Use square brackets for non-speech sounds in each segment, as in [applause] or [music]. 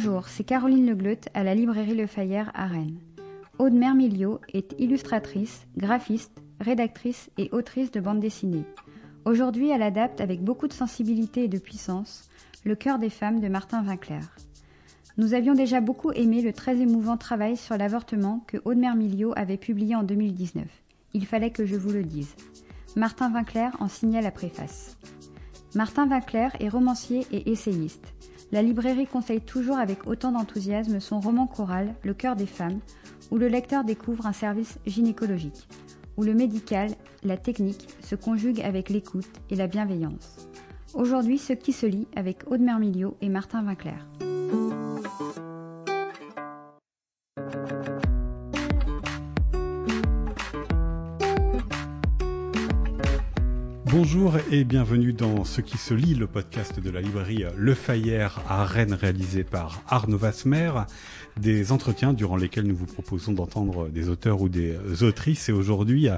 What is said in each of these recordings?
Bonjour, c'est Caroline Legleut à la librairie Le Fayère à Rennes. Aude Mermilio est illustratrice, graphiste, rédactrice et autrice de bande dessinée. Aujourd'hui, elle adapte avec beaucoup de sensibilité et de puissance Le cœur des femmes de Martin Vinclair. Nous avions déjà beaucoup aimé le très émouvant travail sur l'avortement que Aude Mermilio avait publié en 2019. Il fallait que je vous le dise. Martin Vinclair en signait la préface. Martin Vinclair est romancier et essayiste. La librairie conseille toujours avec autant d'enthousiasme son roman choral Le cœur des femmes, où le lecteur découvre un service gynécologique, où le médical, la technique se conjuguent avec l'écoute et la bienveillance. Aujourd'hui, ce qui se lit avec Aude Mermilio et Martin Vinclair. Bonjour et bienvenue dans Ce qui se lit, le podcast de la librairie Le Fayère à Rennes réalisé par Arnaud Vasmer des entretiens durant lesquels nous vous proposons d'entendre des auteurs ou des autrices. Et aujourd'hui,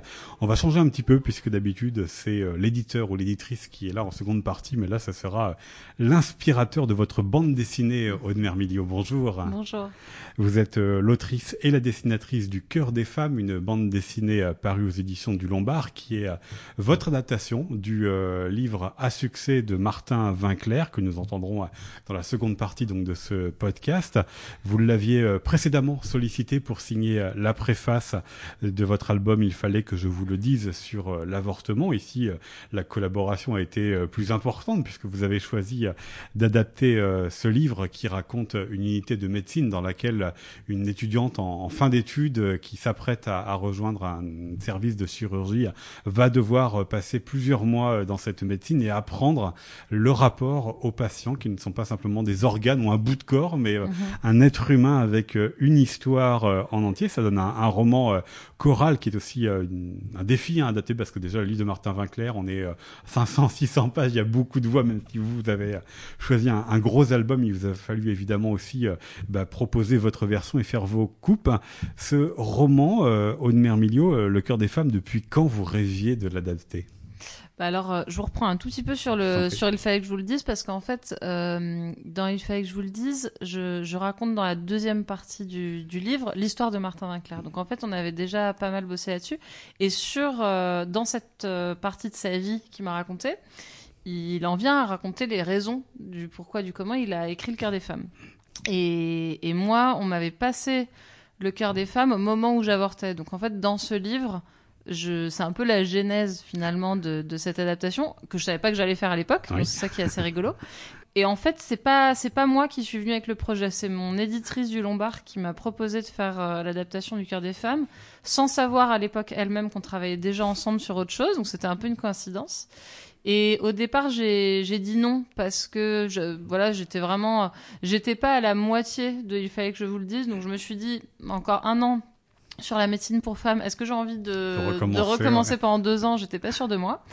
on va changer un petit peu puisque d'habitude c'est euh, l'éditeur ou l'éditrice qui est là en seconde partie, mais là ça sera l'inspirateur de votre bande dessinée, Aude Mermilio. Bonjour. Bonjour. Vous êtes euh, l'autrice et la dessinatrice du Cœur des femmes, une bande dessinée euh, parue aux éditions du Lombard, qui est votre adaptation du livre à succès de Martin Vinclair que nous entendrons dans la seconde partie donc de ce podcast. Vous l'aviez euh, précédemment sollicité pour signer euh, la préface de votre album Il fallait que je vous le dise sur euh, l'avortement. Ici, la collaboration a été plus importante puisque vous avez choisi d'adapter ce livre qui raconte une unité de médecine dans laquelle une étudiante en, fin d'études qui s'apprête à, rejoindre un service de chirurgie va devoir passer plusieurs mois dans cette médecine et apprendre le rapport aux patients qui ne sont pas simplement des organes ou un bout de corps, mais mm-hmm. un être humain avec euh, une histoire euh, en entier. Ça donne un, roman euh, choral qui est aussi un défi à adapter parce que déjà le livre de Martin Vinclair, on est 500, 600 pages, il y a beaucoup de voix, même si vous, avez choisi un, gros album, il vous a fallu évidemment aussi bah, proposer votre version et faire vos coupes. Ce roman, Aude Mermilio, Le cœur des femmes, depuis quand vous rêviez de l'adapter? Bah alors, euh, je vous reprends un tout petit peu sur le sur il fallait que je vous le dise parce qu'en fait, euh, dans il fallait que je vous le dise, je, je raconte dans la deuxième partie du, du livre l'histoire de Martin Vinclair. Donc en fait, on avait déjà pas mal bossé là-dessus et sur euh, dans cette partie de sa vie qu'il m'a raconté, il en vient à raconter les raisons du pourquoi du comment il a écrit le cœur des femmes. Et, et moi, on m'avait passé le cœur des femmes au moment où j'avortais. Donc en fait, dans ce livre c'est un peu la genèse finalement de, cette adaptation que je savais pas que j'allais faire à l'époque. C'est ça qui est assez rigolo. Et en fait, c'est pas c'est pas moi qui suis venue avec le projet, c'est mon éditrice du Lombard qui m'a proposé de faire euh, l'adaptation du Cœur des femmes, sans savoir à l'époque elle-même qu'on travaillait déjà ensemble sur autre chose. Donc c'était un peu une coïncidence. Et au départ, j'ai dit non parce que je, voilà, j'étais vraiment, j'étais pas à la moitié de il fallait que je vous le dise. Donc je me suis dit encore un an sur la médecine pour femmes. Est-ce que j'ai envie de, recommencer, pendant deux ans? J'étais pas sûre de moi.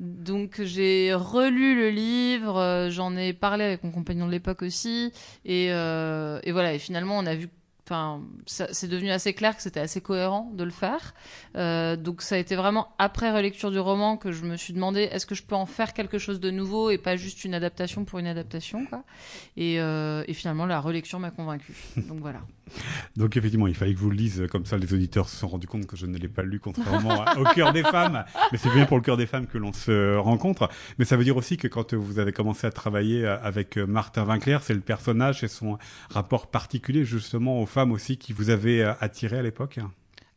Donc j'ai relu le livre, euh, j'en ai parlé avec mon compagnon de l'époque aussi, et, euh, et, voilà. Et finalement, on a vu Enfin, c'est devenu assez clair que c'était assez cohérent de le faire. Euh, donc ça a été vraiment après relecture du roman que je me suis demandé est-ce que je peux en faire quelque chose de nouveau et pas juste une adaptation pour une adaptation quoi. Et, euh, et finalement la relecture m'a convaincu. [laughs] Donc voilà. Donc effectivement, il fallait que vous le lise comme ça. Les auditeurs se sont rendus compte que je ne l'ai pas lu, contrairement au cœur des femmes. Mais c'est bien pour le cœur des femmes que l'on se rencontre. Mais ça veut dire aussi que quand vous avez commencé à travailler avec Martin Vinclair, c'est le personnage et son rapport particulier justement aux femmes aussi qui vous avait euh, attiré à l'époque?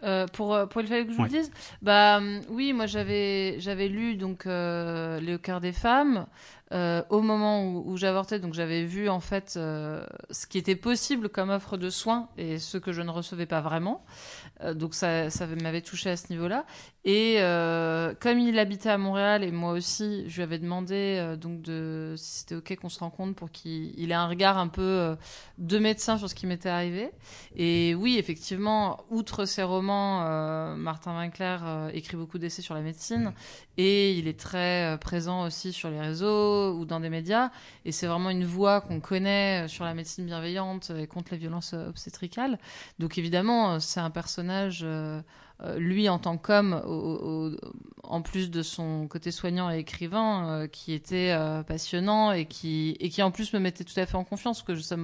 Euh, pour euh, pour il fallait que je vous le dise. Bah oui moi j'avais j'avais lu donc euh, le cœur des femmes euh, au moment où, où j'avortais, donc j'avais vu en fait ce qui était possible comme offre de soins et ce que je ne recevais pas vraiment. Euh, donc ça, ça m'avait touché à ce niveau-là. Et comme il habitait à Montréal et moi aussi, je lui avais demandé donc de si c'était ok qu'on se rencontre pour qu'il ait un regard un peu de médecin sur ce qui m'était arrivé. Et oui, effectivement, outre ses romans, Martin Winkler écrit beaucoup d'essais sur la médecine et il est très présent aussi sur les réseaux ou dans des médias. Et c'est vraiment une voix qu'on connaît euh, sur la médecine bienveillante et contre les violences euh, obstétricales. Donc évidemment, euh, c'est un personnage euh, lui en tant qu'homme, en plus de son côté soignant et écrivain, euh, qui était euh, passionnant et qui, et qui en plus me mettait tout à fait en confiance, que je, ça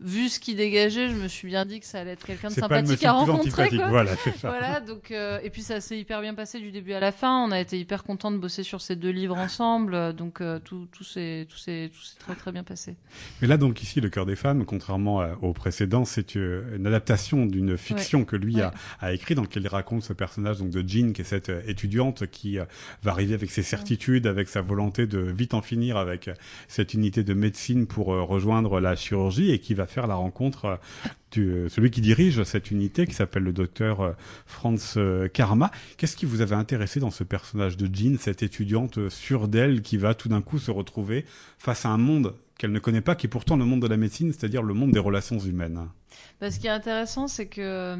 vu ce qu'il dégageait, je me suis bien dit que ça allait être quelqu'un de sympathique à rencontrer. Quoi. Voilà, ça. voilà, donc, et puis ça s'est hyper bien passé du début à la fin. On a été hyper content de bosser sur ces deux livres ensemble, donc tout, tout s'est tout très très bien passé. Mais là, donc ici, Le cœur des femmes, contrairement au précédent, c'est une adaptation d'une fiction que lui a, a écrit dans lequel il raconte ce personnage donc de Jean, qui est cette étudiante qui euh, va arriver avec ses certitudes, avec sa volonté de vite en finir avec euh, cette unité de médecine pour euh, rejoindre la chirurgie et qui va faire la rencontre de celui qui dirige cette unité qui s'appelle le docteur Franz Karma. Qu'est-ce qui vous avait intéressé dans ce personnage de Jean, cette étudiante sûre d'elle qui va tout d'un coup se retrouver face à un monde qu'elle ne connaît pas, qui est pourtant le monde de la médecine, c'est-à-dire le monde des relations humaines? Bah, ce qui est intéressant, c'est que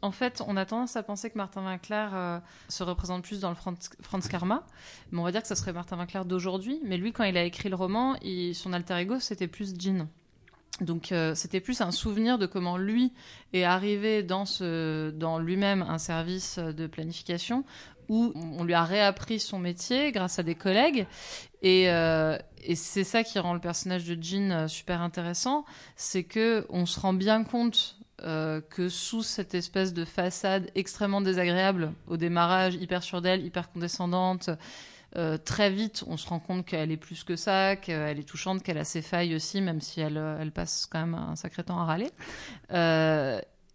en fait, on a tendance à penser que Martin Winkler euh, se représente plus dans le Franz, Karma, mais on va dire que ça serait Martin Winkler d'aujourd'hui. Mais lui, quand il a écrit le roman, son alter ego, c'était plus Jean. Donc euh, c'était plus un souvenir de comment lui est arrivé dans, dans lui-même un service de planification où on lui a réappris son métier grâce à des collègues. Et, euh, et c'est ça qui rend le personnage de Jean super intéressant, c'est que on se rend bien compte euh, que sous cette espèce de façade extrêmement désagréable au démarrage, hyper sûre d'elle, hyper condescendante, euh, très vite, on se rend compte qu'elle est plus que ça, qu'elle est touchante, qu'elle a ses failles aussi, même si elle, euh, passe quand même un sacré temps à râler.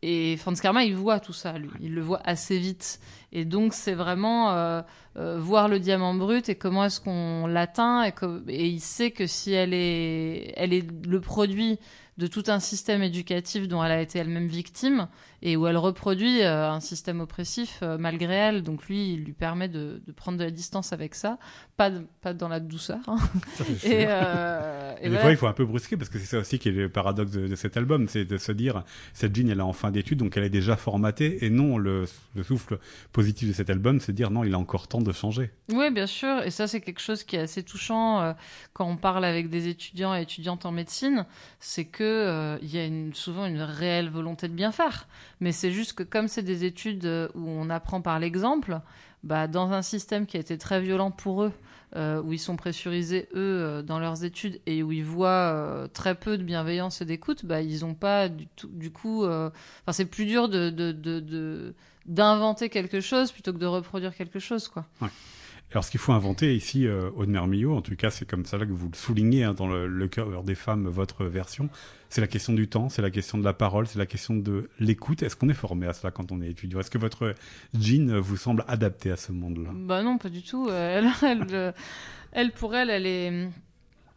et Franz Karma, il voit tout ça, lui. Il le voit assez vite. Et donc, c'est vraiment voir le diamant brut et comment est-ce qu'on l'atteint. Et, et, il sait que si elle est, elle est le produit de tout un système éducatif dont elle a été elle-même victime et où elle reproduit euh, un système oppressif euh, malgré elle. Donc lui, il lui permet de, prendre de la distance avec ça, pas, pas dans la douceur. Hein. et, euh, des fois, il faut un peu brusquer parce que c'est ça aussi qui est le paradoxe de, cet album, c'est de se dire cette Jean, elle est en fin d'études, donc elle est déjà formatée. Et non, le, souffle positif de cet album, c'est de dire non, il a encore temps de changer. Oui, bien sûr. Et ça, c'est quelque chose qui est assez touchant quand on parle avec des étudiants et étudiantes en médecine, c'est que il y a souvent une réelle volonté de bien faire. Mais c'est juste que comme c'est des études euh, où on apprend par l'exemple, bah, dans un système qui a été très violent pour eux, euh, où ils sont pressurisés eux euh, dans leurs études et où ils voient très peu de bienveillance et d'écoute, bah, ils n'ont pas du, coup. C'est plus dur de, d'inventer quelque chose plutôt que de reproduire quelque chose, quoi. Alors, ce qu'il faut inventer ici, euh, Aude en tout cas, c'est comme ça là que vous le soulignez hein, dans le, cœur des femmes, votre version, c'est la question du temps, c'est la question de la parole, c'est la question de l'écoute. Est-ce qu'on est formé à cela quand on est étudiant? Est-ce que votre jean vous semble adapté à ce monde-là? Bah non, pas du tout. Elle, elle, elle, pour elle, elle est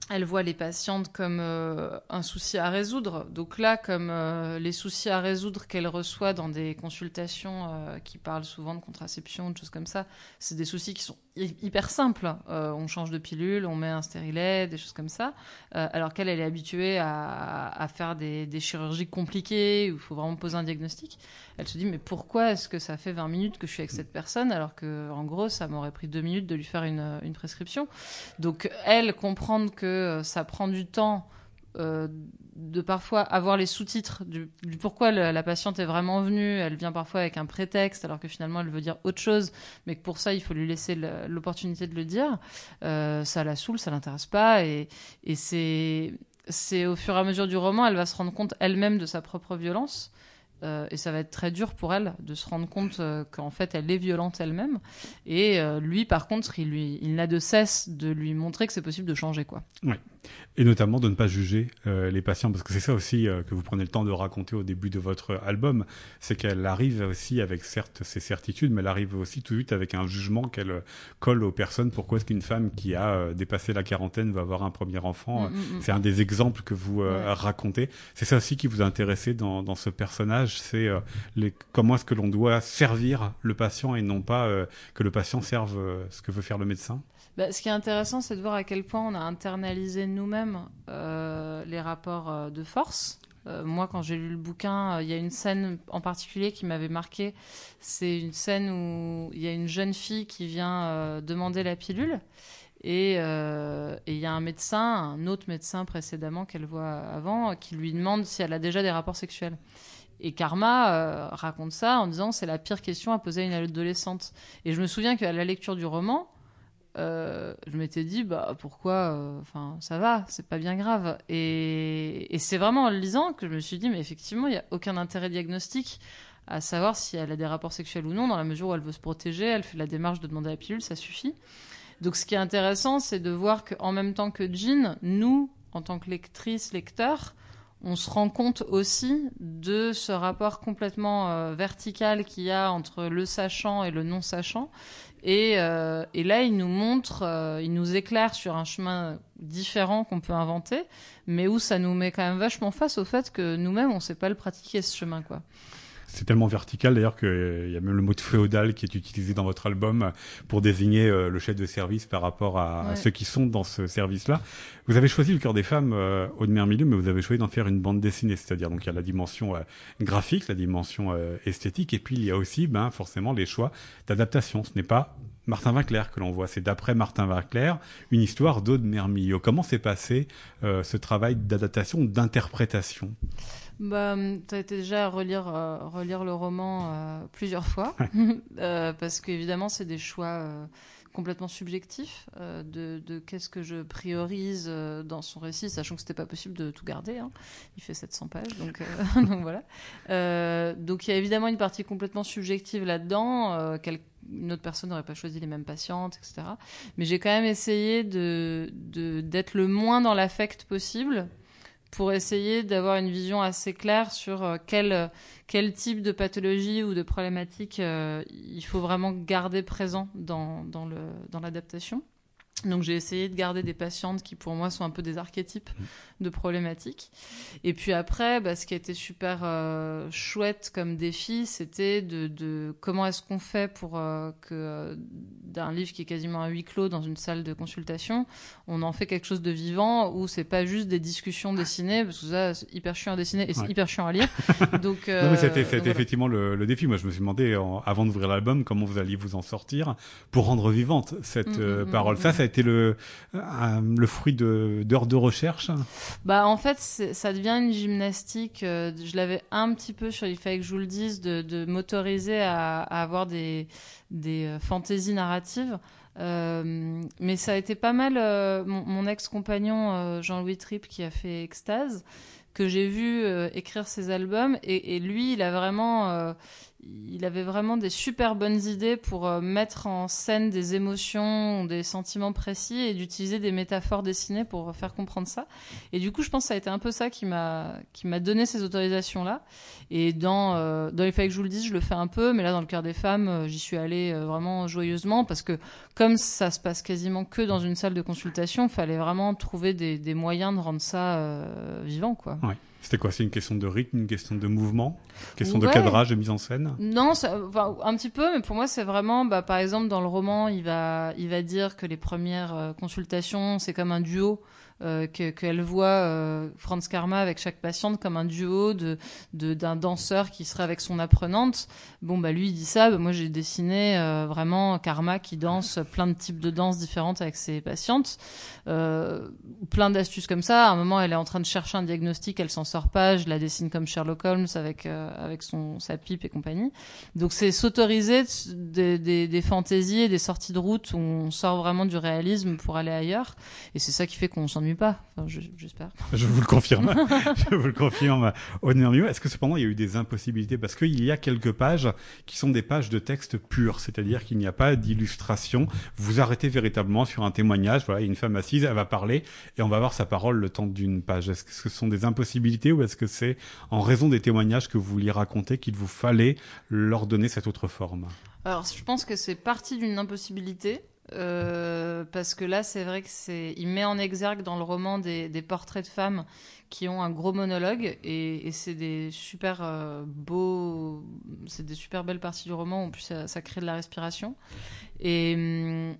elle voit les patientes comme euh, un souci à résoudre. Donc là, comme euh, les soucis à résoudre qu'elle reçoit dans des consultations euh, qui parlent souvent de contraception, de choses comme ça, c'est des soucis qui sont hyper simples. on change de pilule, on met un stérilet, des choses comme ça. alors qu'elle, elle est habituée à, faire des, chirurgies compliquées où il faut vraiment poser un diagnostic. Elle se dit, mais pourquoi est-ce que ça fait 20 minutes que je suis avec cette personne alors que, en gros, ça m'aurait pris deux minutes de lui faire une, une prescription? Donc elle, comprendre que euh, ça prend du temps euh, de parfois avoir les sous-titres du, pourquoi la, patiente est vraiment venue. Elle vient parfois avec un prétexte alors que finalement elle veut dire autre chose, mais que pour ça il faut lui laisser l'opportunité de le dire. Euh, ça la saoule, ça l'intéresse pas et, et c'est c'est au fur et à mesure du roman, elle va se rendre compte elle-même de sa propre violence. Et ça va être très dur pour elle de se rendre compte qu'en fait elle est violente elle-même. Et lui, par contre, il, lui, il n'a de cesse de lui montrer que c'est possible de changer. quoi. Et notamment de ne pas juger euh, les patients, parce que c'est ça aussi euh, que vous prenez le temps de raconter au début de votre album, c'est qu'elle arrive aussi avec certes ses certitudes, mais elle arrive aussi tout de suite avec un jugement qu'elle euh, colle aux personnes. Pourquoi est-ce qu'une femme qui a dépassé la quarantaine va avoir un premier enfant mm, mm, mm. C'est un des exemples que vous racontez. C'est ça aussi qui vous a intéressé dans, dans ce personnage, c'est comment est-ce que l'on doit servir le patient et non pas que le patient serve ce que veut faire le médecin? Bah, ce qui est intéressant, c'est de voir à quel point on a internalisé nous-mêmes euh, les rapports euh, de force. Euh, moi, quand j'ai lu le bouquin, il y a une scène en particulier qui m'avait marqué. C'est une scène où il y a une jeune fille qui vient demander la pilule. Et il y a un médecin, un autre médecin précédemment qu'elle voit avant, qui lui demande si elle a déjà des rapports sexuels. Et Karma raconte ça en disant c'est la pire question à poser à une adolescente. Et je me souviens qu'à la lecture du roman, euh, je m'étais dit bah pourquoi euh, enfin ça va c'est pas bien grave. Et, c'est vraiment en le lisant que je me suis dit mais effectivement il y a aucun intérêt diagnostique à savoir si elle a des rapports sexuels ou non dans la mesure où elle veut se protéger elle fait la démarche de demander la pilule ça suffit. Donc ce qui est intéressant c'est de voir qu'en même temps que Jean nous en tant que lectrice lecteur on se rend compte aussi de ce rapport complètement euh, vertical qu'il y a entre le sachant et le non sachant euh, et, là, il nous montre, euh, il nous éclaire sur un chemin différent qu'on peut inventer, mais où ça nous met quand même vachement face au fait que nous-mêmes, on ne sait pas le pratiquer, ce chemin, quoi. C'est tellement vertical d'ailleurs qu'il y a même le mot de féodal qui est utilisé dans votre album pour désigner euh, le chef de service par rapport à, ceux qui sont dans ce service-là. Vous avez choisi le cœur des femmes euh, au mer milieu, mais vous avez choisi d'en faire une bande dessinée, c'est-à-dire donc il y a la dimension euh, graphique, la dimension esthétique, et puis il y a aussi ben, forcément les choix d'adaptation. Ce n'est pas Martin Vinclair que l'on voit. C'est d'après Martin Vinclair une histoire d'Aude Mermillot. Comment s'est passé ce travail d'adaptation, d'interprétation? Bah, tu as été déjà à relire, euh, relire le roman euh, plusieurs fois, [laughs] euh, parce qu'évidemment, c'est des choix complètement subjectifs de, de qu'est-ce que je priorise dans son récit, sachant que c'était pas possible de tout garder. Hein. Il fait 700 pages, donc, [laughs] donc voilà. donc il y a évidemment une partie complètement subjective là-dedans. une autre personne n'aurait pas choisi les mêmes patientes, etc. Mais j'ai quand même essayé de d'être le moins dans l'affect possible pour essayer d'avoir une vision assez claire sur euh, quel, quel type de pathologie ou de problématique euh, il faut vraiment garder présent dans, dans l'adaptation. Donc j'ai essayé de garder des patientes qui pour moi sont un peu des archétypes mmh. de problématiques. Et puis après, bah, ce qui a été super euh, chouette comme défi, c'était de, de, comment est-ce qu'on fait pour euh, que euh, d'un livre qui est quasiment à huis clos dans une salle de consultation, on en fait quelque chose de vivant où c'est pas juste des discussions dessinées parce que ça c'est hyper chiant à dessiner et c'est hyper chiant à lire. [laughs] Donc c'était effectivement le, le, défi. Moi je me suis demandé avant d'ouvrir l'album comment vous alliez vous en sortir pour rendre vivante cette mmh, mmh, parole. Ça été le, le fruit d'heures de, recherche Bah en fait, ça devient une gymnastique. Euh, je l'avais un petit peu sur il fallait que je vous le dise de, de m'autoriser à, avoir des, des euh, fantaisies narratives. Euh, mais ça a été pas mal mon, ex-compagnon Jean-Louis Tripp qui a fait Extase que j'ai vu écrire ses albums et, lui il a vraiment il avait vraiment des super bonnes idées pour euh, mettre en scène des émotions, des sentiments précis et d'utiliser des métaphores dessinées pour faire comprendre ça. Et du coup, je pense que ça a été un peu ça qui m'a qui m'a donné ces autorisations là. Et dans euh, dans les faits que je vous le dise, je le fais un peu, mais là dans le cœur des femmes, euh, j'y suis allée vraiment joyeusement parce que comme ça se passe quasiment que dans une salle de consultation, il fallait vraiment trouver des, moyens de rendre ça vivant, quoi. C'était quoi C'est une question de rythme, une question de mouvement, une question de cadrage, de mise en scène? Non, un petit peu, mais pour moi c'est vraiment, bah, par exemple dans le roman, il va, il va dire que les premières euh, consultations c'est comme un duo euh, qu'elle voit euh, Franz Karma avec chaque patiente comme un duo de d'un danseur qui serait avec son apprenante. Bon bah lui il dit ça, bah, moi j'ai dessiné euh, vraiment Karma qui danse plein de types de danses différentes avec ses patientes, euh, plein d'astuces comme ça. À un moment elle est en train de chercher un diagnostic, elle s'en sort pas, je la dessine comme Sherlock Holmes avec avec son sa pipe et compagnie. Donc c'est s'autoriser des, des, des fantaisies et des sorties de route où on sort vraiment du réalisme pour aller ailleurs. Et c'est ça qui fait qu'on s'en pas. j'espère. [laughs] Je vous le confirme. [laughs] je vous le confirme. mieux. Est-ce que cependant il y a eu des impossibilités? Parce qu'il y a quelques pages qui sont des pages de texte pur, c'est-à-dire qu'il n'y a pas d'illustration. Vous arrêtez véritablement sur un témoignage. Voilà, une femme assise, elle va parler et on va voir sa parole le temps d'une page. Est-ce que ce sont des impossibilités ou est-ce que c'est en raison des témoignages que vous vouliez raconter qu'il vous fallait leur donner cette autre forme? Alors, je pense que c'est partie d'une impossibilité. Euh, parce que là, c'est vrai que c'est, il met en exergue dans le roman des, portraits de femmes qui ont un gros monologue et, c'est des super euh, beaux, c'est des super belles parties du roman. En plus, ça, crée de la respiration. Et, hum,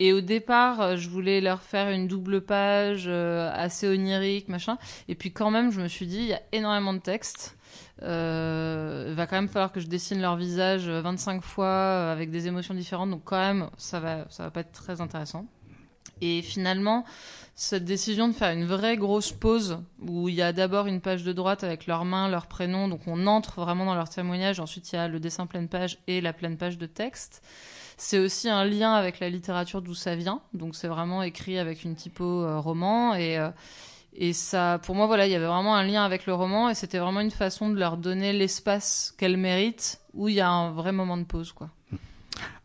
et au départ, je voulais leur faire une double page euh, assez onirique, machin. Et puis quand même, je me suis dit, il y a énormément de textes. Euh, il va quand même falloir que je dessine leur visage 25 fois euh, avec des émotions différentes, donc quand même ça va ça va pas être très intéressant. Et finalement, cette décision de faire une vraie grosse pause, où il y a d'abord une page de droite avec leurs mains, leurs prénoms, donc on entre vraiment dans leur témoignage, ensuite il y a le dessin pleine page et la pleine page de texte. C'est aussi un lien avec la littérature d'où ça vient, donc c'est vraiment écrit avec une typo euh, roman, et, euh, et ça, pour moi, voilà, il y avait vraiment un lien avec le roman, et c'était vraiment une façon de leur donner l'espace qu'elles méritent, où il y a un vrai moment de pause, quoi.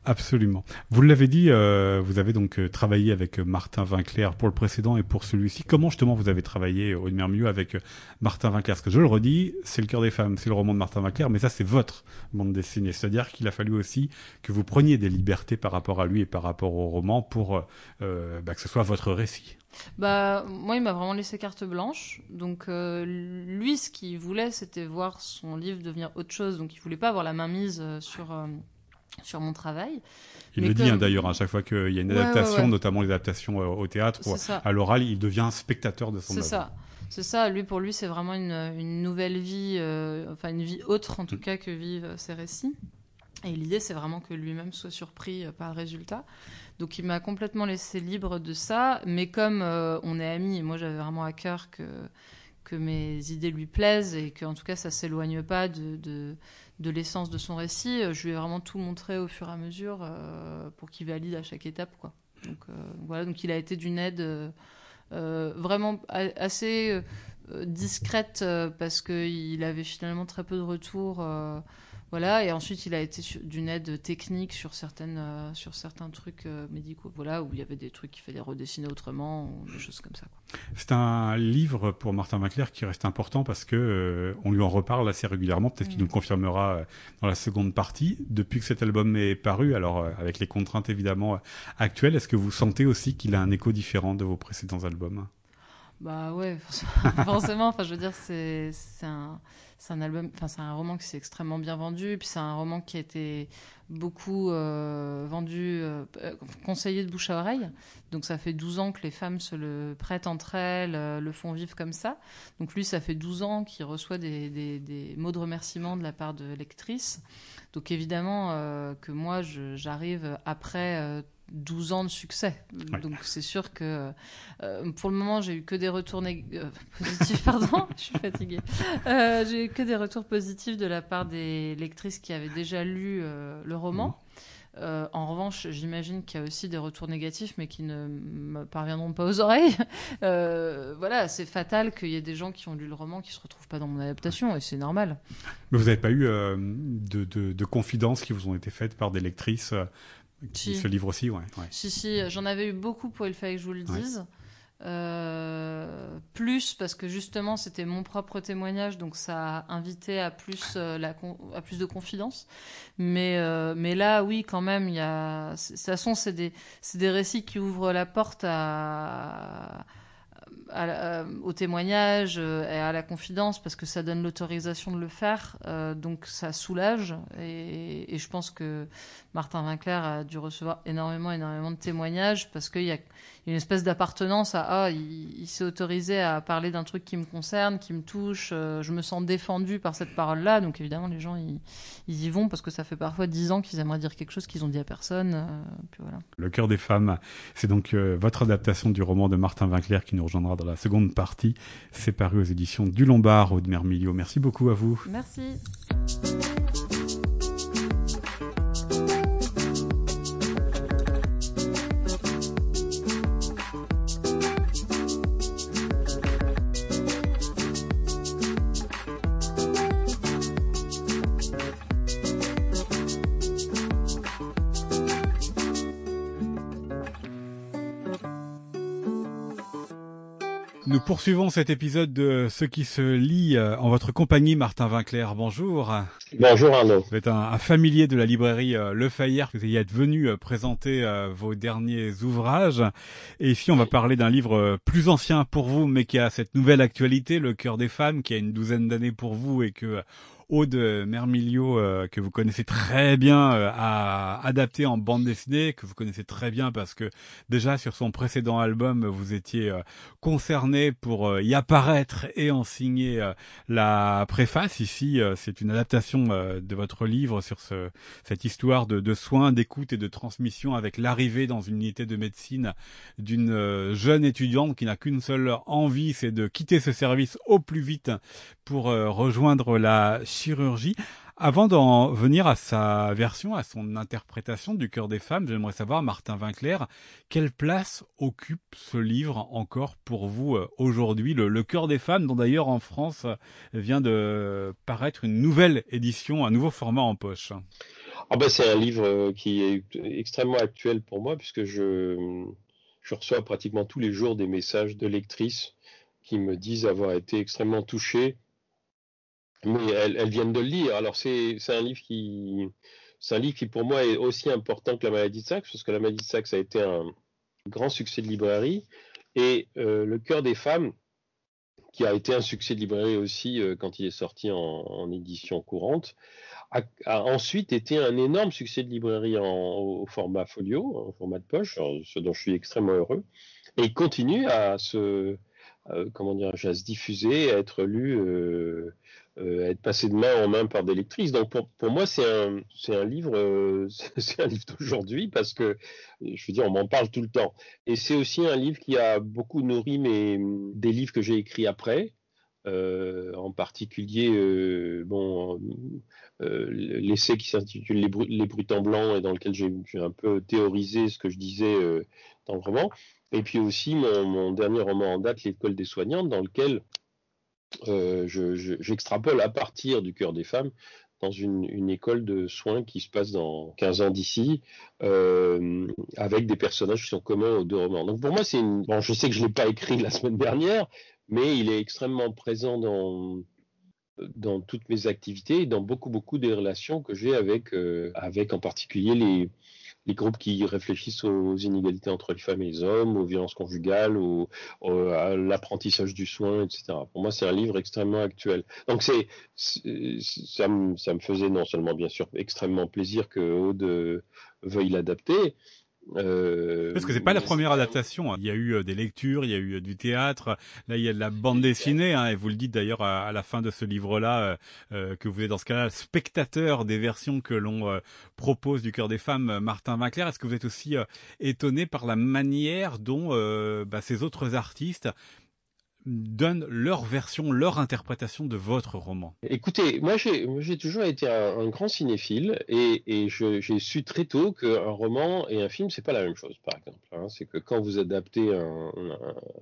Absolument. Vous l'avez dit, euh, vous avez donc euh, travaillé avec euh, Martin Vinclair pour le précédent et pour celui-ci. Comment justement vous avez travaillé au mieux avec Martin Vinclair? Parce que je le redis, c'est le cœur des femmes, c'est le roman de Martin Vinclair, mais ça c'est votre bande dessinée. C'est-à-dire qu'il a fallu aussi que vous preniez des libertés par rapport à lui et par rapport au roman pour bah, que ce soit votre récit. Bah, moi, il m'a vraiment laissé carte blanche. Donc, lui, ce qu'il voulait, c'était voir son livre devenir autre chose. Donc, il voulait pas avoir la main mise sur sur mon travail. Il le dit hein, d'ailleurs à chaque fois qu'il y a une adaptation, notamment les adaptations euh, au théâtre ou à l'oral, il devient spectateur de son œuvre. C'est ça. C'est ça. Lui, pour lui, c'est vraiment une, une, nouvelle vie, euh, enfin une vie autre en tout mm. cas que vivent ses récits. Et l'idée, c'est vraiment que lui-même soit surpris euh, par le résultat. Donc, il m'a complètement laissé libre de ça. Mais comme on est amis, et moi, j'avais vraiment à cœur que que mes idées lui plaisent et qu'en tout cas, ça s'éloigne pas de, de de l'essence de son récit. Euh, je lui ai vraiment tout montré au fur et à mesure euh, pour qu'il valide à chaque étape. Quoi. Donc, euh, voilà, donc il a été d'une aide vraiment assez discrète parce qu'il avait finalement très peu de retours voilà, et ensuite il a été d'une aide technique sur certaines, euh, sur certains trucs euh, médicaux, voilà, où il y avait des trucs qu'il fallait redessiner autrement, ou des choses comme ça. C'est un livre pour Martin Maclair qui reste important parce que euh, on lui en reparle assez régulièrement. Peut-être qu'il mm. nous le confirmera dans la seconde partie. Depuis que cet album est paru, alors avec les contraintes évidemment actuelles, est-ce que vous sentez aussi qu'il a un écho différent de vos précédents albums? Bah ouais, [laughs] forcément. enfin, je veux dire, c'est un c'est un album, enfin c'est un roman qui s'est extrêmement bien vendu, puis c'est un roman qui a été beaucoup euh, vendu, euh, conseillé de bouche à oreille. Donc ça fait 12 ans que les femmes se le prêtent entre elles, euh, le font vivre comme ça. Donc lui, ça fait 12 ans qu'il reçoit des, des, des, mots de remerciement de la part de lectrices. Donc évidemment que moi, j'arrive après 12 ans de succès. Donc c'est sûr que euh, pour le moment, j'ai eu que des retours euh, [laughs] positifs. Pardon, [laughs] je suis fatiguée. Euh, j'ai eu que des retours positifs de la part des lectrices qui avaient déjà lu le roman. Mhm. en revanche, j'imagine qu'il y a aussi des retours négatifs, mais qui ne me parviendront pas aux oreilles. voilà, c'est fatal qu'il y ait des gens qui ont lu le roman qui se retrouvent pas dans mon adaptation, et c'est normal. Mais vous n'avez pas eu de, de, de, confidences qui vous ont été faites par des lectrices ce livre aussi, ouais. Si, si, j'en avais eu beaucoup pour Il fallait que je vous le dise. Euh, plus parce que justement c'était mon propre témoignage donc ça a invité à plus euh, la à plus de confidence mais euh, mais là oui quand même il y a de toute façon c'est des c'est des récits qui ouvrent la porte à euh, au témoignage euh, et à la confidence parce que ça donne l'autorisation de le faire, euh, donc ça soulage. Et, et, je pense que Martin Winkler a dû recevoir énormément, énormément de témoignages parce qu'il y a une espèce d'appartenance à ah, il, s'est autorisé à parler d'un truc qui me concerne, qui me touche, je me sens défendu par cette parole-là. Donc évidemment, les gens ils, y vont parce que ça fait parfois dix ans qu'ils aimeraient dire quelque chose qu'ils ont dit à personne. puis voilà. Le cœur des femmes, c'est donc votre adaptation du roman de Martin Winkler qui nous rejoindra dans la seconde partie. C'est paru aux éditions du Lombard, Aude Milieu. Merci beaucoup à vous. Merci. Nous poursuivons cet épisode de Ce qui se lit euh, en votre compagnie, Martin Vinclair. Bonjour. Bonjour Arnaud. Vous êtes un, familier de la librairie euh, Le Fayère. Vous y êtes venu euh, présenter vos derniers ouvrages. Et ici, on va parler d'un livre plus ancien pour vous, mais qui a cette nouvelle actualité, Le cœur des femmes, qui a une douzaine d'années pour vous et que Aude Mermilio, que vous connaissez très bien, a adapté en bande dessinée, que vous connaissez très bien parce que déjà sur son précédent album, vous étiez concerné pour y apparaître et en signer la préface. Ici, c'est une adaptation de votre livre sur ce, cette histoire de, de soins, d'écoute et de transmission avec l'arrivée dans une unité de médecine d'une jeune étudiante qui n'a qu'une seule envie, c'est de quitter ce service au plus vite pour euh, rejoindre la chirurgie. Avant d'en venir à sa version, à son interprétation du cœur des femmes, j'aimerais savoir, Martin Winkler, quelle place occupe ce livre encore pour vous euh, aujourd'hui? Le, cœur des femmes, dont d'ailleurs en France vient de paraître une nouvelle édition, un nouveau format en poche. Ah ben c'est un livre euh, qui est extrêmement actuel pour moi puisque je, je reçois pratiquement tous les jours des messages de lectrices qui me disent avoir été extrêmement touchées mais elles, viennent de le lire. Alors c'est un livre qui c'est un livre qui pour moi est aussi important que la maladie de Saxe parce que la maladie de Saxe a été un grand succès de librairie et euh, le cœur des femmes qui a été un succès de librairie aussi euh, quand il est sorti en, édition courante a, ensuite été un énorme succès de librairie au format folio, en format de poche, ce dont je suis extrêmement heureux et continue à se euh, comment dire, à se diffuser, à être lu euh, être passé de main en main par des lectrices. Donc pour, moi, c'est un, un livre, euh, [laughs] c'est livre d'aujourd'hui parce que, je veux dire, on m'en parle tout le temps. Et c'est aussi un livre qui a beaucoup nourri mes, des livres que j'ai écrits après. Euh, en particulier, euh, bon, euh, l'essai qui s'intitule les, les Brutants blancs et dans lequel j'ai un peu théorisé ce que je disais dans le roman. Et puis aussi mon, dernier roman en date, L'école des soignantes, dans lequel euh, j'extrapole à partir du cœur des femmes dans une, école de soins qui se passe dans 15 ans d'ici, euh, avec des personnages qui sont communs aux deux romans. Donc pour moi, c'est une... Bon, je sais que je ne l'ai pas écrit la semaine dernière, mais il est extrêmement présent dans, dans toutes mes activités et dans beaucoup, beaucoup des relations que j'ai avec, euh, avec en particulier les, les groupes qui réfléchissent aux inégalités entre les femmes et les hommes, aux violences conjugales, au, à l'apprentissage du soin, etc. Pour moi, c'est un livre extrêmement actuel. Donc, c'est, ça, me, ça me faisait non seulement, bien sûr, extrêmement plaisir que Aude veuille l'adapter, euh, Parce que c'est pas la première adaptation. Hein. Il y a eu euh, des lectures, il y a eu euh, du théâtre. Là, il y a de la bande dessinée. Hein, et vous le dites d'ailleurs à, la fin de ce livre-là que vous êtes dans ce cas-là spectateur des versions que l'on propose du cœur des femmes. Martin Winkler, est-ce que vous êtes aussi étonné par la manière dont bah, ces autres artistes donnent leur version, leur interprétation de votre roman Écoutez, moi j'ai toujours été un, grand cinéphile et, et j'ai su très tôt qu'un roman et un film c'est pas la même chose par exemple. Hein. C'est que quand vous adaptez un, un,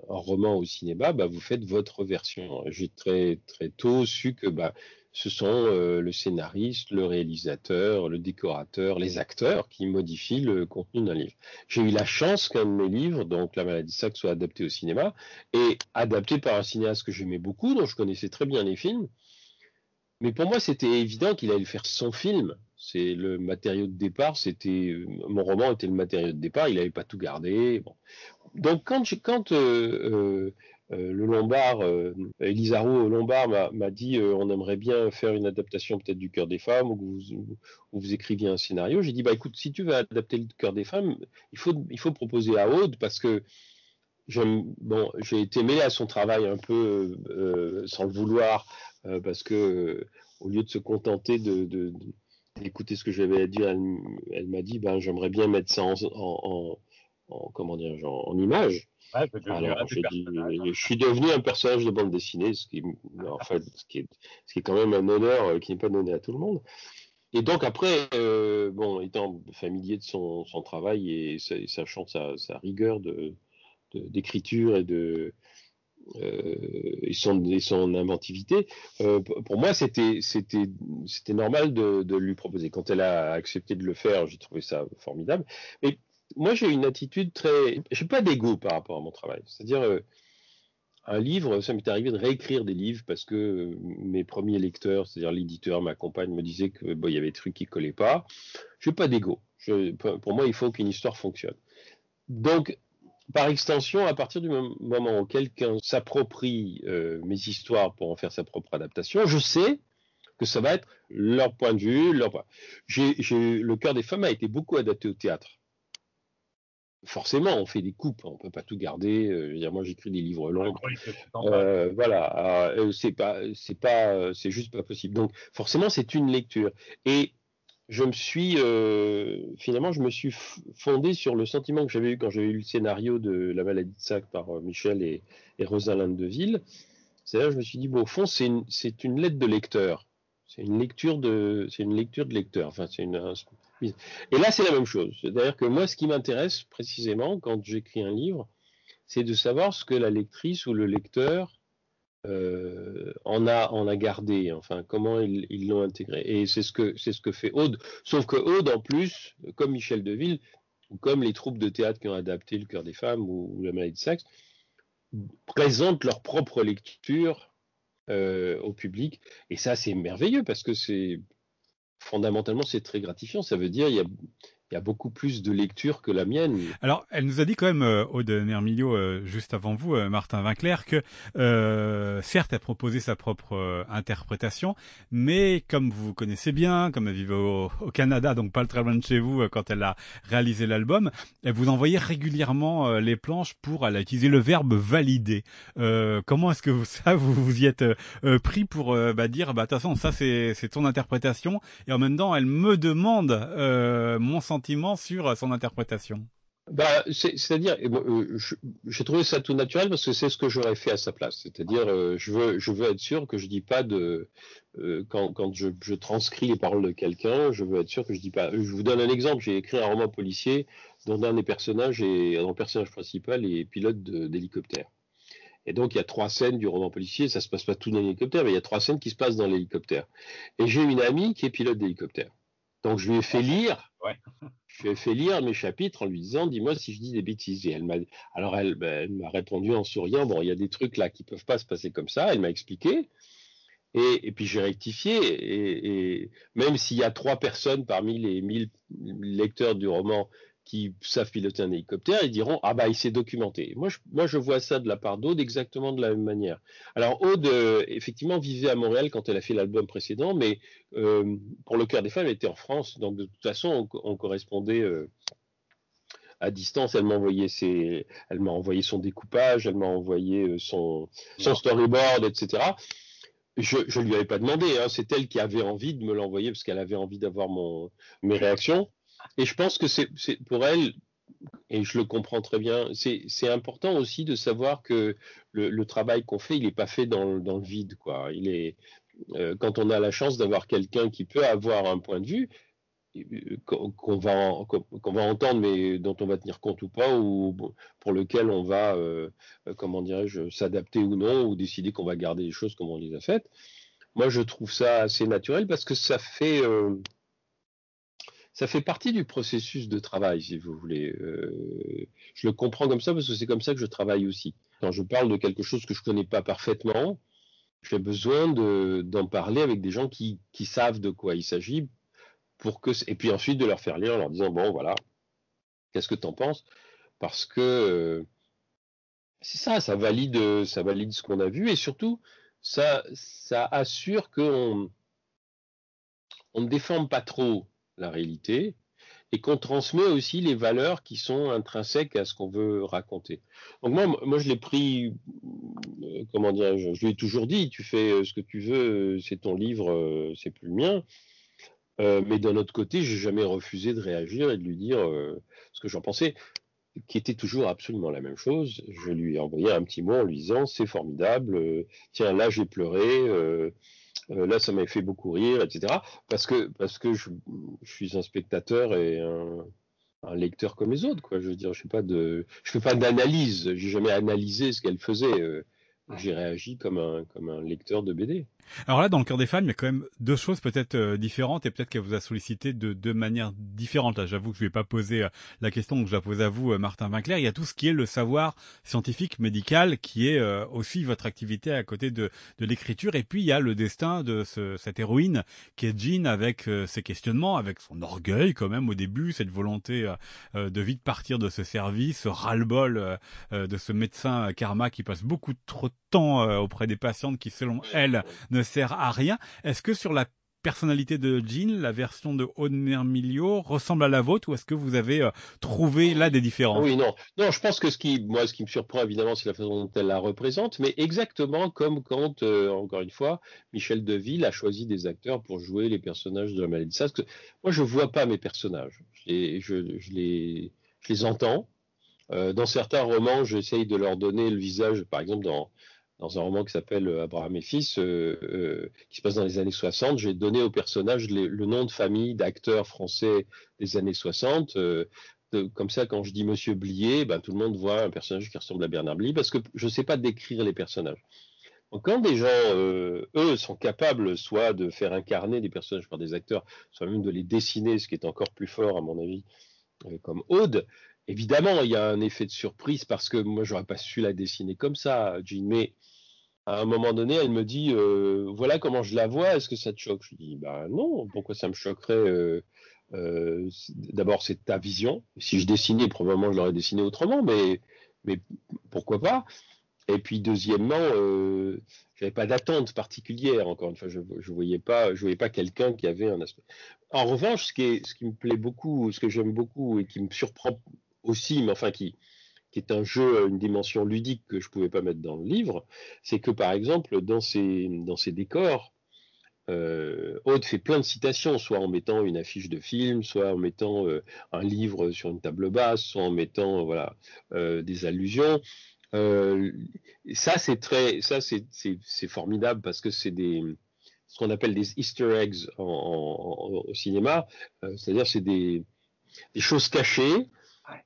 roman au cinéma, bah, vous faites votre version. J'ai très très tôt su que bah, ce sont euh, le scénariste, le réalisateur, le décorateur, les acteurs qui modifient le contenu d'un livre. J'ai eu la chance qu'un de mes livres, donc La maladie Sac, soit adapté au cinéma et adapté par un cinéaste que j'aimais beaucoup, dont je connaissais très bien les films. Mais pour moi, c'était évident qu'il allait faire son film. C'est le matériau de départ. C'était mon roman était le matériau de départ. Il n'avait pas tout gardé. Donc quand, quand euh, euh, euh, le Lombard, euh, Elisa Roux Lombard m'a dit euh, on aimerait bien faire une adaptation peut-être du cœur des femmes ou vous, écriviez un scénario. J'ai dit bah écoute si tu veux adapter le cœur des femmes, il faut proposer à Aude parce que j'ai été mêlé à son travail un peu sans le vouloir parce que au lieu de se contenter d'écouter ce que j'avais à dire, elle, m'a dit ben j'aimerais bien mettre ça en, comment dire en image je, suis devenu un personnage de bande dessinée, ce qui, en [laughs] ce qui, est, ce qui est quand même un honneur euh, qui n'est pas donné à tout le monde. Et donc après, euh, bon, étant familier de son, son travail et sachant sa, sa rigueur de d'écriture et de euh, et, son, et son inventivité, euh, pour moi c'était c'était c'était normal de, de lui proposer. Quand elle a accepté de le faire, j'ai trouvé ça formidable. Mais moi, j'ai une attitude très. Je n'ai pas d'ego par rapport à mon travail. C'est-à-dire, euh, un livre, ça m'est arrivé de réécrire des livres parce que euh, mes premiers lecteurs, c'est-à-dire l'éditeur, ma compagne, me disaient qu'il bon, y avait des trucs qui ne collaient pas. Je n'ai pas d'ego. Pour moi, il faut qu'une histoire fonctionne. Donc, par extension, à partir du moment où quelqu'un s'approprie euh, mes histoires pour en faire sa propre adaptation, je sais que ça va être leur point de vue. Leur... Le cœur des femmes a été beaucoup adapté au théâtre. Forcément, on fait des coupes, on peut pas tout garder. Euh, moi, j'écris des livres longs. Euh, voilà, euh, c'est pas, c'est pas, c'est juste pas possible. Donc, forcément, c'est une lecture. Et je me suis, finalement, je me suis fondé sur le sentiment que j'avais eu quand j'avais lu le scénario de La maladie de Sac par Michel et, et Rosalind Deville. C'est-à-dire, je me suis dit, bon, au fond, c'est une, c'est une lettre de lecteur. C'est une lecture de, c'est une lecture de lecteur. Enfin, c'est une, et là, c'est la même chose. C'est-à-dire que moi, ce qui m'intéresse précisément quand j'écris un livre, c'est de savoir ce que la lectrice ou le lecteur euh, en a en a gardé. Enfin, comment ils l'ont intégré. Et c'est ce que ce que fait Aude. Sauf que Aude, en plus, comme Michel Deville ou comme les troupes de théâtre qui ont adapté Le cœur des femmes ou, La maladie de Saxe, présentent leur propre lecture euh, au public. Et ça, c'est merveilleux parce que c'est fondamentalement, c'est très gratifiant. Ça veut dire il y a, il y a beaucoup plus de lecture que la mienne. Alors, elle nous a dit quand même, euh, Aude Nermilio, euh, juste avant vous, euh, Martin Vinclair, que certes, elle proposait sa propre interprétation, mais comme vous connaissez bien, comme elle vivait au, Canada, donc pas très loin de chez vous, quand elle a réalisé l'album, elle vous envoyait régulièrement les planches pour, elle a utilisé le verbe valider. comment est-ce que vous, ça, vous vous y êtes pris pour bah, dire, bah, de toute façon, ça c'est ton interprétation, et en même temps, elle me demande mon sentiment sur son interprétation bah, c'est-à-dire, euh, j'ai trouvé ça tout naturel parce que c'est ce que j'aurais fait à sa place. C'est-à-dire, euh, je veux, être sûr que je dis pas de euh, quand, je, je, transcris les paroles de quelqu'un, je veux être sûr que je dis pas. Je vous donne un exemple. J'ai écrit un roman policier dont un des personnages est, un personnage principal est pilote d'hélicoptère. Et donc, il y a trois scènes du roman policier. Ça se passe pas tout dans l'hélicoptère, mais il y a trois scènes qui se passent dans l'hélicoptère. Et j'ai une amie qui est pilote d'hélicoptère. Donc je lui ai fait lire. Je lui ai fait lire mes chapitres en lui disant dis-moi si je dis des bêtises. Elle alors elle, ben, m'a répondu en souriant bon il y a des trucs là qui peuvent pas se passer comme ça. Elle m'a expliqué. Et, puis j'ai rectifié. Et même s'il y a trois personnes parmi les mille lecteurs du roman qui savent piloter un hélicoptère, ils diront ah bah il s'est documenté. Moi je, moi je vois ça de la part d'Aude exactement de la même manière. Alors Aude euh, effectivement vivait à Montréal quand elle a fait l'album précédent, mais euh, pour le cœur des femmes elle était en France, donc de toute façon on, correspondait euh, à distance. Elle m'a envoyé ses, elle m'a envoyé son découpage, elle m'a envoyé son, son storyboard, etc. Je, je lui avais pas demandé, hein, c'est elle qui avait envie de me l'envoyer parce qu'elle avait envie d'avoir mon mes réactions. Et je pense que c'est pour elle, et je le comprends très bien, c'est important aussi de savoir que le, travail qu'on fait, il n'est pas fait dans, le vide. Quoi. Il est, euh, quand on a la chance d'avoir quelqu'un qui peut avoir un point de vue, euh, qu'on va, qu'on va entendre, mais dont on va tenir compte ou pas, ou pour lequel on va, euh, comment dirais-je, s'adapter ou non, ou décider qu'on va garder les choses comme on les a faites. Moi, je trouve ça assez naturel parce que ça fait, ça fait partie du processus de travail, si vous voulez. Euh, je le comprends comme ça parce que c'est comme ça que je travaille aussi. Quand je parle de quelque chose que je connais pas parfaitement, j'ai besoin d'en parler avec des gens qui, qui savent de quoi il s'agit pour que et puis ensuite de leur faire lire en leur disant bon voilà qu'est-ce que tu en penses? Parce que euh, c'est ça ça valide ça valide ce qu'on a vu et surtout ça ça assure qu'on on ne déforme pas trop la réalité, et qu'on transmet aussi les valeurs qui sont intrinsèques à ce qu'on veut raconter. Donc moi, moi je l'ai pris, euh, comment dire, je, lui ai toujours dit, tu fais euh, ce que tu veux, c'est ton livre, euh, c'est plus le mien. mais d'un autre côté, j'ai jamais refusé de réagir et de lui dire ce que j'en pensais, qui était toujours absolument la même chose. Je lui ai envoyé un petit mot en lui disant c'est formidable, tiens là j'ai pleuré euh, là, ça m'a fait beaucoup rire, etc. Parce que, parce que je, suis un spectateur et un, lecteur comme les autres, quoi. Je veux dire, je fais pas de, je fais pas d'analyse. J'ai jamais analysé ce qu'elle faisait. Euh, j'ai réagi comme un, comme un lecteur de BD. Alors là, dans le cœur des fans, il y a quand même deux choses peut-être euh, différentes et peut-être qu'elle vous a sollicité de deux manières différentes. Là, j'avoue que je vais pas poser euh, la question que je la pose à vous, euh, Martin Vinclair. Il y a tout ce qui est le savoir scientifique, médical, qui est aussi votre activité à côté de, de l'écriture. Et puis, il y a le destin de ce, cette héroïne qui est avec ses questionnements, avec son orgueil quand même au début, cette volonté de vite partir de ce service, ce ras-le-bol de ce médecin karma qui passe beaucoup trop de temps auprès des patientes qui, selon elle, ne sert à rien. Est-ce que sur la personnalité de Jean, la version de Aude Mermilio ressemble à la vôtre ou est-ce que vous avez euh, trouvé là des différences? Oui, non, non, je pense que ce qui, moi, ce qui me surprend évidemment, c'est la façon dont elle la représente, mais exactement comme quand, euh, encore une fois, Michel Deville a choisi des acteurs pour jouer les personnages de la maladie. Moi, je vois pas mes personnages, je les, je, je les, je les entends. Euh, dans certains romans, j'essaye de leur donner le visage, par exemple dans dans un roman qui s'appelle euh, Abraham et fils, euh, euh, qui se passe dans les années 60, j'ai donné au personnage le nom de famille d'acteurs français des années 60. comme ça, quand je dis Monsieur Blier, ben, tout le monde voit un personnage qui ressemble à Bernard Blier, parce que je ne sais pas décrire les personnages. Quand des gens, eux, sont capables soit de faire incarner des personnages par des acteurs, soit même de les dessiner, ce qui est encore plus fort à mon avis, comme Aude, évidemment, il y a un effet de surprise parce que moi, j'aurais pas su la dessiner comme ça, Jean, mais à un moment donné, elle me dit euh, voilà comment je la vois, est-ce que ça te choque? Je dis bah non, pourquoi ça me choquerait euh, euh, D'abord, c'est ta vision. Si je dessinais, probablement je l'aurais dessiné autrement, mais, mais pourquoi pas? Et puis deuxièmement, euh, j'avais pas d'attente particulière. Encore une fois, je, je voyais pas, je voyais pas quelqu'un qui avait un aspect. En revanche, ce qui, est, ce qui me plaît beaucoup, ce que j'aime beaucoup et qui me surprend aussi, mais enfin qui qui est un jeu, une dimension ludique que je ne pouvais pas mettre dans le livre, c'est que par exemple, dans ces, dans ces décors, euh, Aude fait plein de citations, soit en mettant une affiche de film, soit en mettant euh, un livre sur une table basse, soit en mettant voilà euh, des allusions. Euh, ça c'est très, ça c'est formidable parce que c'est des ce qu'on appelle des Easter eggs en, en, au cinéma, c'est-à-dire c'est des, des choses cachées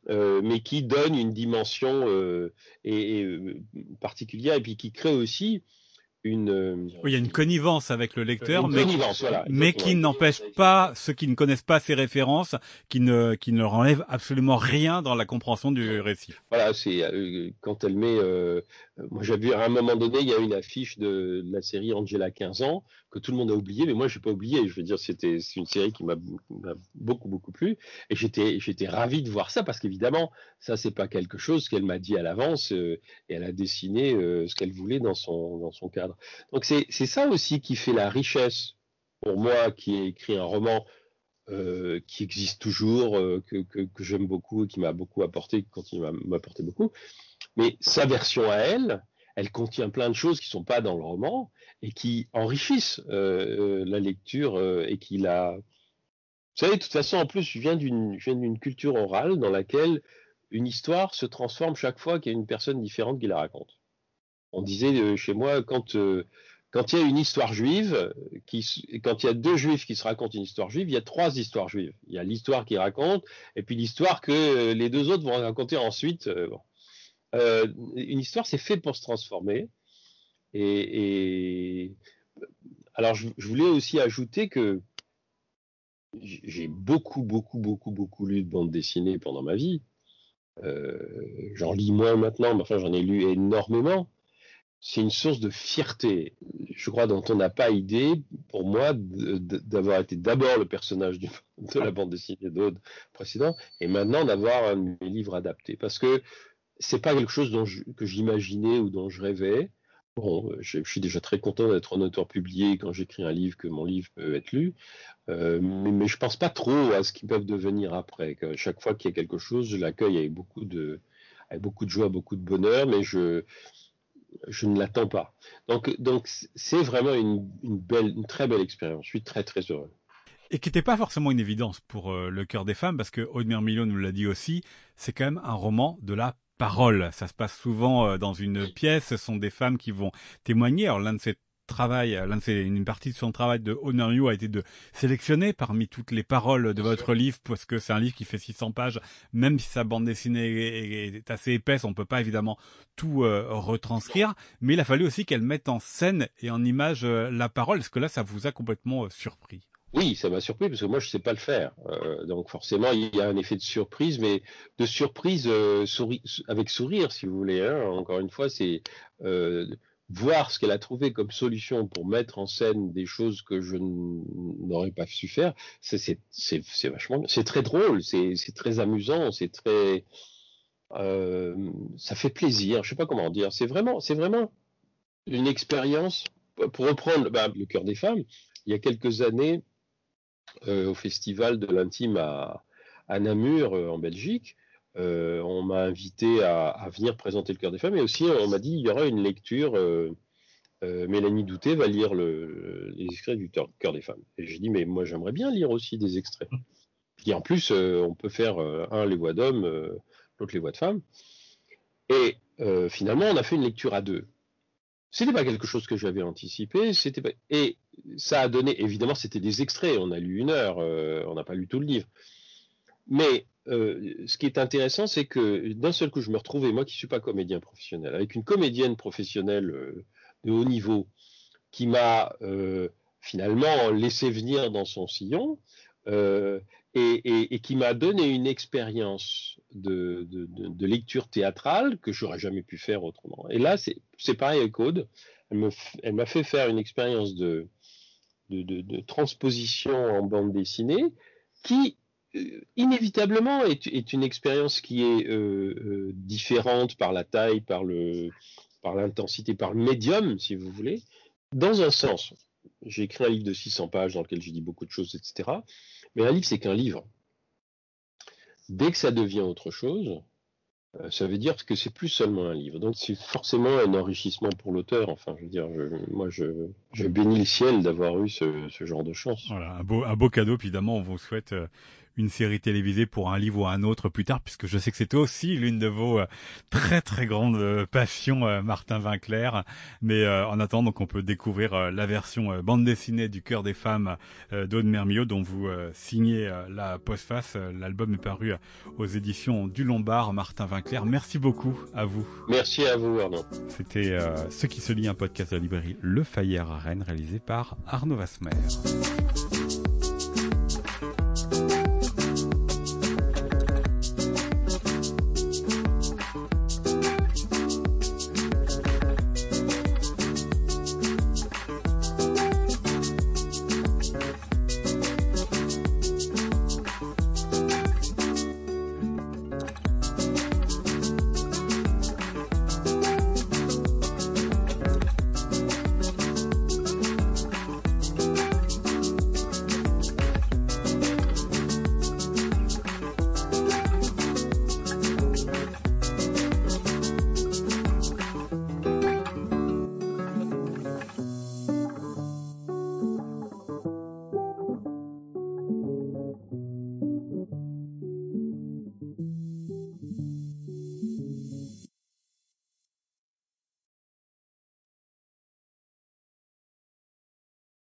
euh, mais qui donne une dimension euh, et, euh, particulière et puis qui crée aussi une. Oui, il y a une connivence avec le lecteur, mais, mais qui n'empêche pas ceux qui ne connaissent pas ces références, qui ne qui ne leur enlève absolument rien dans la compréhension du récit. Voilà, c'est quand elle met. moi, j'ai vu à un moment donné, il y a une affiche de, de la série Angela 15 ans que tout le monde a oublié, mais moi, je n'ai pas oublié. Je veux dire, c'était une série qui m'a beaucoup, beaucoup plu. Et j'étais, j'étais ravi de voir ça parce qu'évidemment, ça, c'est pas quelque chose qu'elle m'a dit à l'avance euh, et elle a dessiné euh, ce qu'elle voulait dans son, dans son Donc, c'est ça aussi qui fait la richesse pour moi qui ai écrit un roman euh, qui existe toujours, que, que, j'aime beaucoup et qui m'a beaucoup apporté, qui continue à m'apporter beaucoup. Mais sa version à elle, elle contient plein de choses qui sont pas dans le roman et qui enrichissent euh, euh, la lecture euh, et qui la. Vous savez, de toute façon, en plus, je viens d'une culture orale dans laquelle une histoire se transforme chaque fois qu'il y a une personne différente qui la raconte. On disait chez moi, quand, quand il y a une histoire juive, quand il y a deux juifs qui se racontent une histoire juive, il y a trois histoires juives. Il y a l'histoire qu'ils racontent et puis l'histoire que les deux autres vont raconter ensuite. Euh, une histoire, c'est fait pour se transformer. Et, alors, je, voulais aussi ajouter que j'ai beaucoup, beaucoup, beaucoup, beaucoup lu de bandes dessinées pendant ma vie. Euh, j'en lis moins maintenant, mais enfin, j'en ai lu énormément. C'est une source de fierté, je crois, dont on n'a pas idée, pour moi, d'avoir été d'abord le personnage [laughs] de la bande dessinée d'Aude précédent, et maintenant d'avoir un de mes livres adaptés. Parce que c'est pas quelque chose dont que j'imaginais ou dont je rêvais. Bon, je, suis déjà très content d'être un auteur publié quand j'écris un livre, que mon livre peut être lu. Euh, mais, mais, je pense pas trop à ce qu'ils peuvent devenir après. Que chaque fois qu'il y a quelque chose, je l'accueille avec beaucoup de, avec beaucoup de joie, beaucoup de bonheur, mais je, je ne l'attends pas. Donc, donc c'est vraiment une, belle, une très belle expérience. Je suis très, très heureux. Et qui n'était pas forcément une évidence pour euh, le cœur des femmes, parce que Audemir Millot nous l'a dit aussi, c'est quand même un roman de la parole. Ça se passe souvent euh, dans une pièce. Ce sont des femmes qui vont témoigner. Alors l'un de ces travail, l'un de ces, une partie de son travail de Honor You a été de sélectionner parmi toutes les paroles de votre livre, parce que c'est un livre qui fait 600 pages, même si sa bande dessinée est, assez épaisse, on peut pas évidemment tout euh, retranscrire, mais il a fallu aussi qu'elle mette en scène et en image euh, la parole. Est-ce que là, ça vous a complètement surpris oui, ça m'a surpris parce que moi je sais pas le faire. Euh, donc forcément il y a un effet de surprise, mais de surprise euh, avec sourire si vous voulez. Hein. Encore une fois, c'est euh, voir ce qu'elle a trouvé comme solution pour mettre en scène des choses que je n'aurais pas su faire. C'est vachement, c'est très drôle, c'est très amusant, c'est très, ça fait plaisir. Je sais pas comment dire. C'est vraiment, c'est vraiment une expérience, pour reprendre bah, le cœur des femmes, il y a quelques années, au festival de l'intime à, Namur, en Belgique, on m'a invité à, venir présenter le cœur des femmes et aussi on m'a dit il y aura une lecture euh, Mélanie Douté va lire les extraits du cœur des femmes. Et j'ai dit, mais moi j'aimerais bien lire aussi des extraits. Et en plus, euh, on peut faire euh, un les voix d'hommes, l'autre les voix de femmes. Et finalement, on a fait une lecture à deux. C'était pas quelque chose que j'avais anticipé, et ça a donné, évidemment, c'était des extraits. On a lu une heure, on n'a pas lu tout le livre. Mais ce qui est intéressant, c'est que d'un seul coup, je me retrouvais, moi qui suis pas comédien professionnel, avec une comédienne professionnelle de haut niveau qui m'a euh, finalement laissé venir dans son sillon euh, et, qui m'a donné une expérience de, lecture théâtrale que j'aurais jamais pu faire autrement. Et là, c'est pareil avec Aude. Elle m'a fait faire une expérience de, transposition en bande dessinée qui euh, inévitablement est, une expérience qui est différente par la taille, par le, par l'intensité, par le médium, si vous voulez, dans un sens. J'ai écrit un livre de 600 pages dans lequel j'ai dit beaucoup de choses, etc. Mais un livre, c'est qu'un livre. Dès que ça devient autre chose, euh, ça veut dire que c'est plus seulement un livre. Donc c'est forcément un enrichissement pour l'auteur. Enfin, je veux dire, moi, je, bénis le ciel d'avoir eu ce, genre de chance. Voilà, un beau, cadeau. Évidemment, on vous souhaite euh, une série télévisée pour un livre ou un autre plus tard, puisque je sais que c'est aussi l'une de vos euh, très très grandes euh, passions, euh, Martin Vinclair. Mais en attendant, donc on peut découvrir la version bande dessinée du cœur des femmes d'Aude Mermillot, dont vous signez la postface. L'album est paru aux éditions du Lombard. Martin Vinclair, merci beaucoup à vous. Merci à vous, Arnaud. C'était Ce qui se lit, un podcast de la librairie Le Fayère à Rennes, réalisé par Arnaud Vasmer.